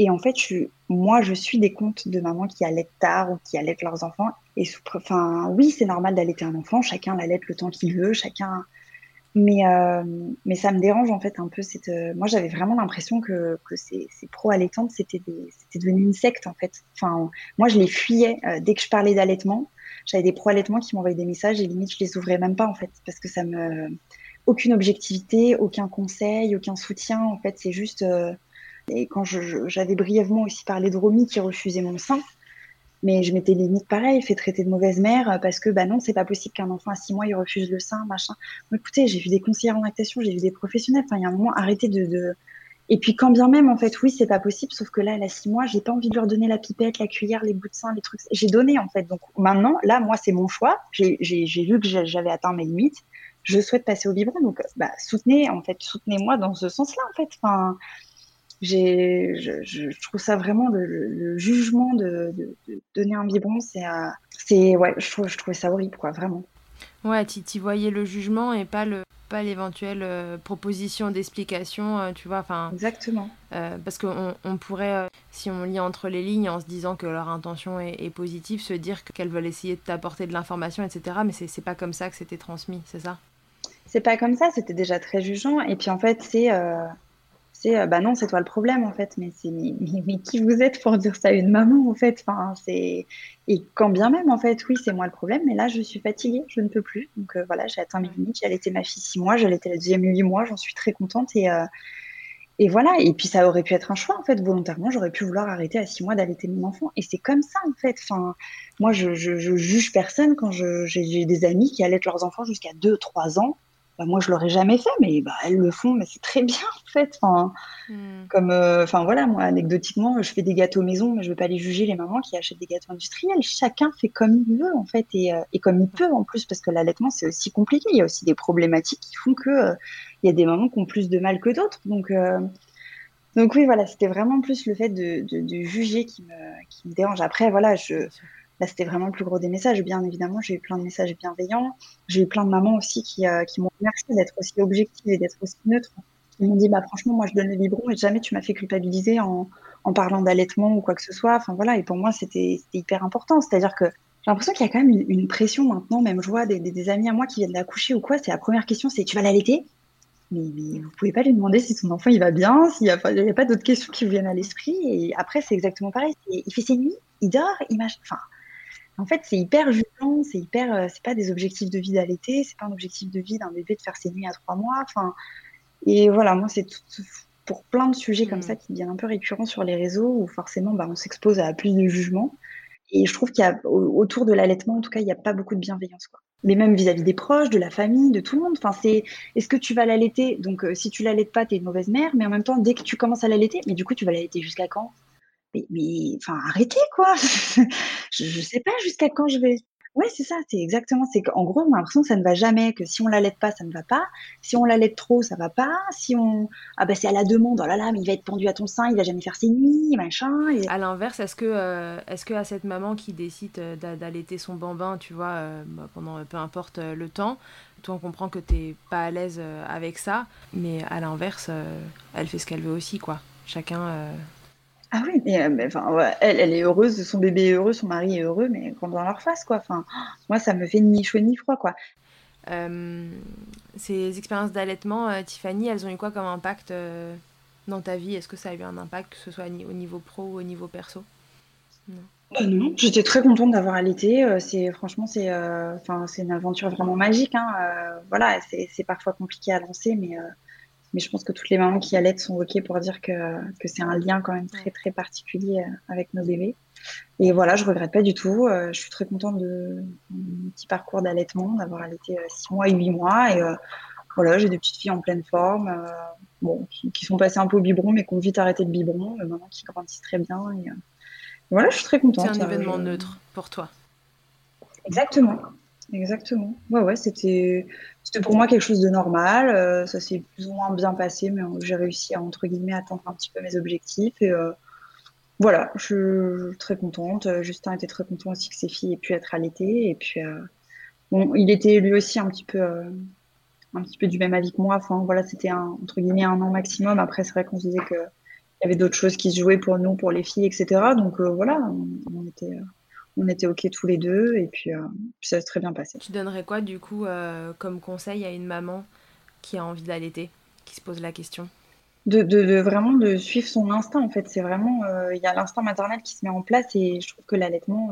Et en fait, je, moi, je suis des comptes de mamans qui allaitent tard ou qui allaitent leurs enfants. Et enfin, oui, c'est normal d'allaiter un enfant. Chacun l'allaite le temps qu'il veut. Chacun. Mais, euh, mais ça me dérange en fait un peu. Cette, euh, moi, j'avais vraiment l'impression que, ces pro-allaitantes, c'était devenu une secte en fait. Enfin, moi, je les fuyais euh, dès que je parlais d'allaitement. J'avais des pro-allaitements qui m'envoyaient des messages et limite, je les ouvrais même pas en fait, parce que ça me. Aucune objectivité, aucun conseil, aucun soutien. En fait, c'est juste. Et quand j'avais brièvement aussi parlé de Romy qui refusait mon sein, mais je m'étais limite pareil, fait traiter de mauvaise mère euh, parce que bah non, c'est pas possible qu'un enfant à six mois il refuse le sein, machin. écoutez, j'ai vu des conseillères en lactation, j'ai vu des professionnels. Enfin, il y a un moment, arrêtez de, de... Et puis quand bien même, en fait, oui, c'est pas possible, sauf que là, elle a six mois, j'ai pas envie de leur donner la pipette, la cuillère, les bouts de sein, les trucs. J'ai donné en fait. Donc maintenant, là, moi, c'est mon choix. J'ai vu que j'avais atteint mes limites. Je souhaite passer au biberon, donc bah, soutenez, en fait, soutenez-moi dans ce sens-là, en fait. Enfin, je, je, trouve ça vraiment le, le jugement de, de, de, donner un biberon, c'est, euh, c'est ouais, je trouve, je trouvais ça horrible, quoi, vraiment. Ouais, tu voyais le jugement et pas le pas l'éventuelle euh, proposition d'explication, euh, tu vois. Enfin, Exactement. Euh, parce qu'on on pourrait, si on lit entre les lignes en se disant que leur intention est, positive, se dire qu'elles veulent essayer de t'apporter de l'information, etc. Mais c'est pas comme ça que c'était transmis, c'est ça? C'est pas comme ça, c'était déjà très jugeant. Et puis en fait, c'est c'est euh, bah non, c'est toi le problème en fait, mais c'est mais, qui vous êtes pour dire ça à une maman en fait, enfin c'est et quand bien même en fait, oui c'est moi le problème, mais là je suis fatiguée, je ne peux plus, donc euh, voilà j'ai atteint mes limites, j'ai allaité ma fille six mois, j'ai allaité la deuxième huit mois, j'en suis très contente et euh, et voilà. Et puis ça aurait pu être un choix en fait. Volontairement, j'aurais pu vouloir arrêter à six mois d'allaiter mon enfant. Et c'est comme ça en fait, enfin moi je, juge personne quand j'ai des amis qui allaitent leurs enfants jusqu'à deux trois ans bah, moi je l'aurais jamais fait, mais bah, elles le font, mais c'est très bien en fait. Enfin, hmm. comme, euh, enfin voilà, moi anecdotiquement, je fais des gâteaux maison, mais je veux pas les juger les mamans qui achètent des gâteaux industriels. Chacun fait comme il veut en fait et, euh, et comme il peut en plus, parce que l'allaitement c'est aussi compliqué. Il y a aussi des problématiques qui font que euh, il y a des mamans qui ont plus de mal que d'autres. Donc donc oui, voilà, c'était vraiment plus le fait de, de, de, juger qui me, qui me dérange. Après, voilà, je, Là, c'était vraiment le plus gros des messages. Bien évidemment, j'ai eu plein de messages bienveillants. J'ai eu plein de mamans aussi qui, euh, qui m'ont remercié d'être aussi objective et d'être aussi neutre. Ils m'ont dit, bah, franchement, moi, je donne le biberon et jamais tu m'as fait culpabiliser en, en parlant d'allaitement ou quoi que ce soit. Enfin, voilà. Et pour moi, c'était hyper important. C'est-à-dire que j'ai l'impression qu'il y a quand même une, pression maintenant. Même je vois des, des, amis à moi qui viennent d'accoucher ou quoi. C'est la première question, c'est tu vas l'allaiter? Mais, mais, vous pouvez pas lui demander si son enfant il va bien, s'il n'y a, a, pas d'autres questions qui vous viennent à l'esprit. Et après, c'est exactement pareil. Il fait ses nuits, il dort, il mange. Enfin, en fait, c'est hyper jugeant, c'est hyper, euh, c'est pas des objectifs de vie d'allaiter, c'est pas un objectif de vie d'un bébé de faire ses nuits à trois mois. Enfin, et voilà, moi, c'est pour plein de sujets comme ça mmh. qui deviennent un peu récurrents sur les réseaux où forcément, bah, on s'expose à plus de jugements. Et je trouve qu'il y a autour de l'allaitement, en tout cas, il n'y a pas beaucoup de bienveillance, quoi. Mais même vis-à-vis des proches, de la famille, de tout le monde. Enfin, c'est, est-ce que tu vas l'allaiter? Donc, euh, si tu l'allaites pas, tu es une mauvaise mère. Mais en même temps, dès que tu commences à l'allaiter, mais du coup, tu vas l'allaiter jusqu'à quand? Mais, enfin, arrêtez quoi. je, je sais pas jusqu'à quand je vais. Ouais, c'est ça, c'est exactement. C'est qu'en gros, on a l'impression que ça ne va jamais, que si on l'allaite pas, ça ne va pas. Si on l'allaite trop, ça va pas. Si on, ah bah c'est à la demande, oh là là, mais il va être pendu à ton sein, il va jamais faire ses nuits, machin. À l'inverse, est-ce que, euh, est-ce que à cette maman qui décide euh, d'allaiter son bambin, tu vois, euh, bah, pendant peu importe le temps, toi on comprend que t'es pas à l'aise avec ça, mais à l'inverse, elle fait ce qu'elle veut aussi, quoi. Chacun ah oui, mais, euh, enfin, elle, elle est heureuse, son bébé est heureux, son mari est heureux, mais quand dans leur face, quoi. Enfin, moi, ça me fait ni chaud ni froid, quoi. Euh, ces expériences d'allaitement, euh, Tiffany, elles ont eu quoi comme impact dans ta vie? Est-ce que ça a eu un impact, que ce soit au niveau pro ou au niveau perso? Non. Bah non, j'étais très contente d'avoir allaité. C'est franchement, c'est, enfin, c'est une aventure vraiment magique. Hein. voilà, c'est parfois compliqué à lancer, mais mais je pense que toutes les mamans qui allaitent sont OK pour dire que, que c'est un lien quand même très, très particulier euh, avec nos bébés. Et voilà, je regrette pas du tout. Euh, je suis très contente de mon petit parcours d'allaitement, d'avoir allaité 6 euh, mois et 8 mois. Et voilà, j'ai des petites filles en pleine forme, bon, qui, sont passées un peu au biberon, mais qui ont vite arrêté le biberon, maintenant qui grandissent très bien. Et, voilà, je suis très contente. C'est un événement neutre pour toi. Exactement. Exactement. Ouais, ouais, c'était, c'était pour moi quelque chose de normal. Euh, ça s'est plus ou moins bien passé, mais j'ai réussi à, entre guillemets, atteindre un petit peu mes objectifs. Et euh, voilà, je suis très contente. Justin était très content aussi que ses filles aient pu être allaitées. Et puis, euh, bon, il était lui aussi un petit peu, un petit peu du même avis que moi. Enfin, voilà, c'était un, entre guillemets un an maximum. Après, c'est vrai qu'on se disait qu'il y avait d'autres choses qui se jouaient pour nous, pour les filles, etc. Donc voilà, on était on était OK tous les deux et puis, euh, ça s'est très bien passé. Tu donnerais quoi du coup euh, comme conseil à une maman qui a envie d'allaiter, qui se pose la question? De, de, vraiment de suivre son instinct en fait. C'est vraiment, euh, il y a l'instinct maternel qui se met en place et je trouve que l'allaitement,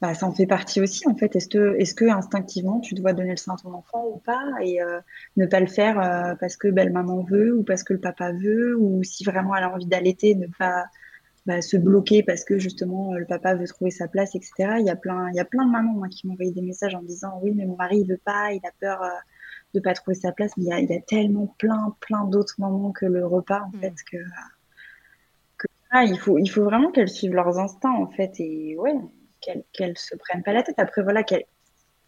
bah, ça en fait partie aussi en fait. Est-ce que, est que instinctivement tu dois donner le sein à ton enfant ou pas et ne pas le faire parce que belle maman veut ou parce que le papa veut ou si vraiment elle a envie d'allaiter, ne pas bah, se bloquer parce que justement le papa veut trouver sa place, etc. Il y a plein, il y a plein de mamans qui m'ont envoyé des messages en disant oui mais mon mari il veut pas, il a peur euh, de pas trouver sa place. Mais il y a, il y a tellement plein, plein d'autres mamans que le repas en mm. fait que, que ah, il faut, il faut vraiment qu'elles suivent leurs instincts en fait et ouais qu'elles qu'elles se prennent pas la tête. Après voilà qu'elles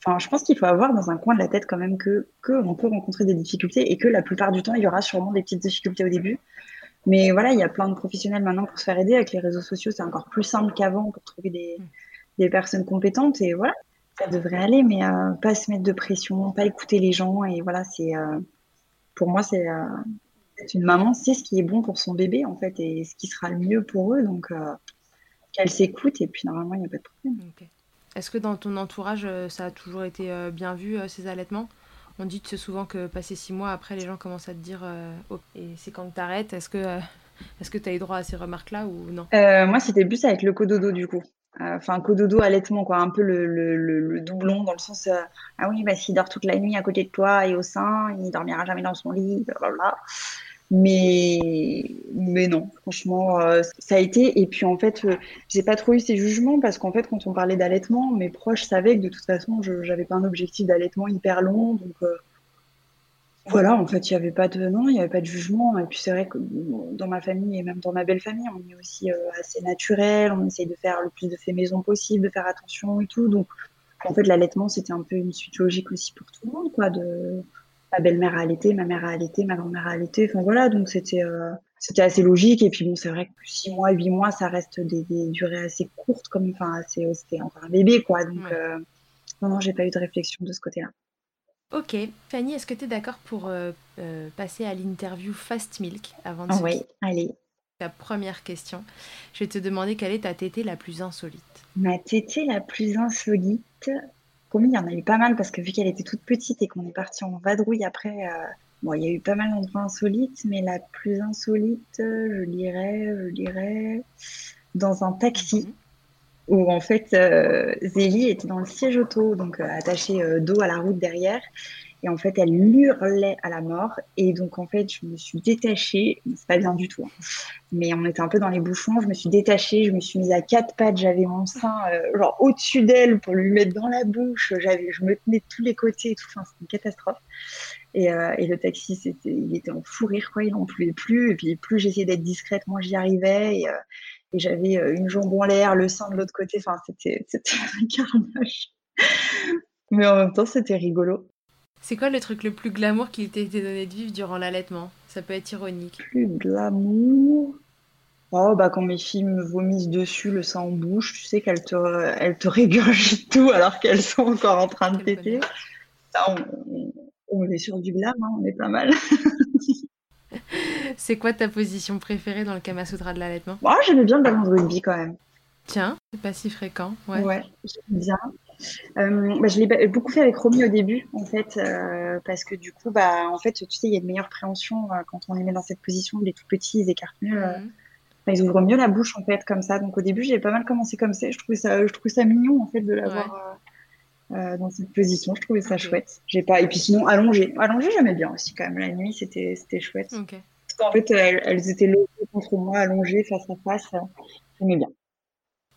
Enfin, je pense qu'il faut avoir dans un coin de la tête quand même que, que on peut rencontrer des difficultés et que la plupart du temps, il y aura sûrement des petites difficultés au début. Mais voilà, il y a plein de professionnels maintenant pour se faire aider. Avec les réseaux sociaux, c'est encore plus simple qu'avant pour trouver des, mm. des, personnes compétentes. Et voilà, ça devrait aller, mais pas se mettre de pression, pas écouter les gens. Et voilà, c'est pour moi, c'est une maman sait ce qui est bon pour son bébé en fait et ce qui sera le mieux pour eux. Donc qu'elle s'écoute et puis normalement il n'y a pas de problème. Est-ce que dans ton entourage, ça a toujours été bien vu ces allaitements? On dit souvent que passer six mois après, les gens commencent à te dire oh, et c'est quand tu arrêtes. Est-ce que est-ce que tu as eu droit à ces remarques-là ou non? Euh, Moi, c'était plus avec le cododo du coup. Euh, enfin, cododo allaitement, quoi. Un peu le, doublon dans le sens euh, Ah oui, bah, s'il dort toute la nuit à côté de toi et au sein, il dormira jamais dans son lit, blablabla. Mais, mais non, franchement, ça a été. Et puis en fait, j'ai pas trop eu ces jugements parce qu'en fait, quand on parlait d'allaitement, mes proches savaient que de toute façon, je pas un objectif d'allaitement hyper long. Donc, voilà, en fait, il n'y avait pas de non, il y avait pas de jugement. Et puis c'est vrai que dans ma famille et même dans ma belle famille, on est aussi euh, assez naturel. On essaye de faire le plus de fait maison possible, de faire attention et tout. Donc, en fait, l'allaitement, c'était un peu une suite logique aussi pour tout le monde, quoi. De ma belle-mère a allaité, ma mère a allaité, ma grand-mère a allaité. Enfin voilà, donc c'était euh, c'était assez logique. Et puis bon, c'est vrai que six mois, huit mois, ça reste des, durées assez courtes, comme enfin, c'était encore un bébé, quoi. Donc euh, non, non, j'ai pas eu de réflexion de ce côté-là. Ok. Fanny, est-ce que tu es d'accord pour euh, euh, passer à l'interview Fast Milk avant de Oui, allez. La première question, je vais te demander quelle est ta tétée la plus insolite? Ma tétée la plus insolite, comme il y en a eu pas mal parce que vu qu'elle était toute petite et qu'on est parti en vadrouille après, euh, bon, il y a eu pas mal d'endroits insolites, mais la plus insolite, je dirais, je dirais, dans un taxi. Mhm où en fait euh, Zélie était dans le siège auto, donc euh, attachée euh, dos à la route derrière. Et en fait, elle hurlait à la mort. Et donc, en fait, je me suis détachée. C'est pas bien du tout. Hein. Mais on était un peu dans les bouchons. Je me suis détachée. Je me suis mise à quatre pattes. J'avais mon sein, genre, au-dessus d'elle pour lui mettre dans la bouche. J'avais, je me tenais de tous les côtés et tout. Enfin, c'était une catastrophe. Et, et, le taxi, c'était, il était en fou rire, quoi. Il n'en pouvait plus. Et puis, plus j'essayais d'être discrète, moins j'y arrivais. Et, et j'avais euh, une jambe en l'air, le sein de l'autre côté. Enfin, c'était, c'était un carnage. Mais en même temps, c'était rigolo. C'est quoi le truc le plus glamour qui t'a été donné de vivre durant l'allaitement? Ça peut être ironique. Plus glamour? Oh, bah quand mes filles me vomissent dessus, le sang en bouche, tu sais qu'elles te, elles te régurgitent tout alors qu'elles sont encore en train de péter. On, est sur du glam, hein, on est pas mal. c'est quoi ta position préférée dans le Kama Sutra de l'allaitement? Moi, j'aimais bien le ballon de rugby quand même. Tiens, c'est pas si fréquent. Ouais, ouais j'aime bien. Euh, bah, je l'ai beaucoup fait avec Romy au début, en fait, euh, parce que du coup, bah, en fait, tu sais, il y a une meilleure préhension euh, quand on les met dans cette position. Les tout petits, ils écartent mieux. Mhm. ils ouvrent mieux la bouche, en fait, comme ça. Donc, au début, j'ai pas mal commencé comme ça. Je trouvais ça, je trouvais ça mignon, en fait, de l'avoir dans cette position. Je trouvais ça chouette. J'ai pas. Et puis sinon, allongé. Allongé, j'aimais bien aussi, quand même. La nuit, c'était chouette. Ok. En fait, elles, étaient contre moi, allongées face à face. J'aimais bien.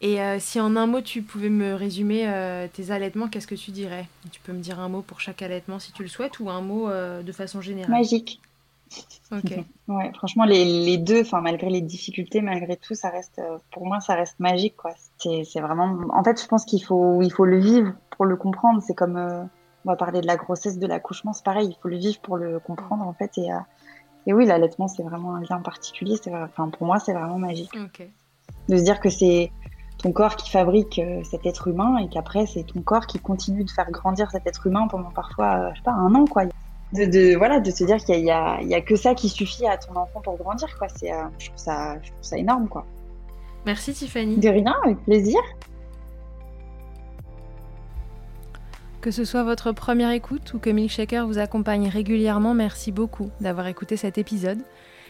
Et euh, si en un mot tu pouvais me résumer euh, tes allaitements, qu'est-ce que tu dirais? Tu peux me dire un mot pour chaque allaitement si tu le souhaites ou un mot euh, de façon générale? Magique. Ok. ouais, franchement, les, deux, enfin malgré les difficultés, malgré tout, ça reste, pour moi, ça reste magique, quoi. C'est vraiment, en fait, je pense qu'il faut, il faut le vivre pour le comprendre. C'est comme, on va parler de la grossesse, de l'accouchement, c'est pareil, il faut le vivre pour le comprendre, en fait, et et oui, l'allaitement, c'est vraiment un lien particulier. Enfin, pour moi, c'est vraiment magique. De se dire que c'est ton corps qui fabrique euh, cet être humain et qu'après, c'est ton corps qui continue de faire grandir cet être humain pendant parfois, euh, je sais pas, un an, quoi. De, voilà, de se dire qu'il y, a, que ça qui suffit à ton enfant pour grandir, quoi. C'est, euh, je, trouve ça, je trouve ça énorme, quoi. Merci Tiffany. De rien, avec plaisir. Que ce soit votre première écoute ou que Milkshaker vous accompagne régulièrement, merci beaucoup d'avoir écouté cet épisode.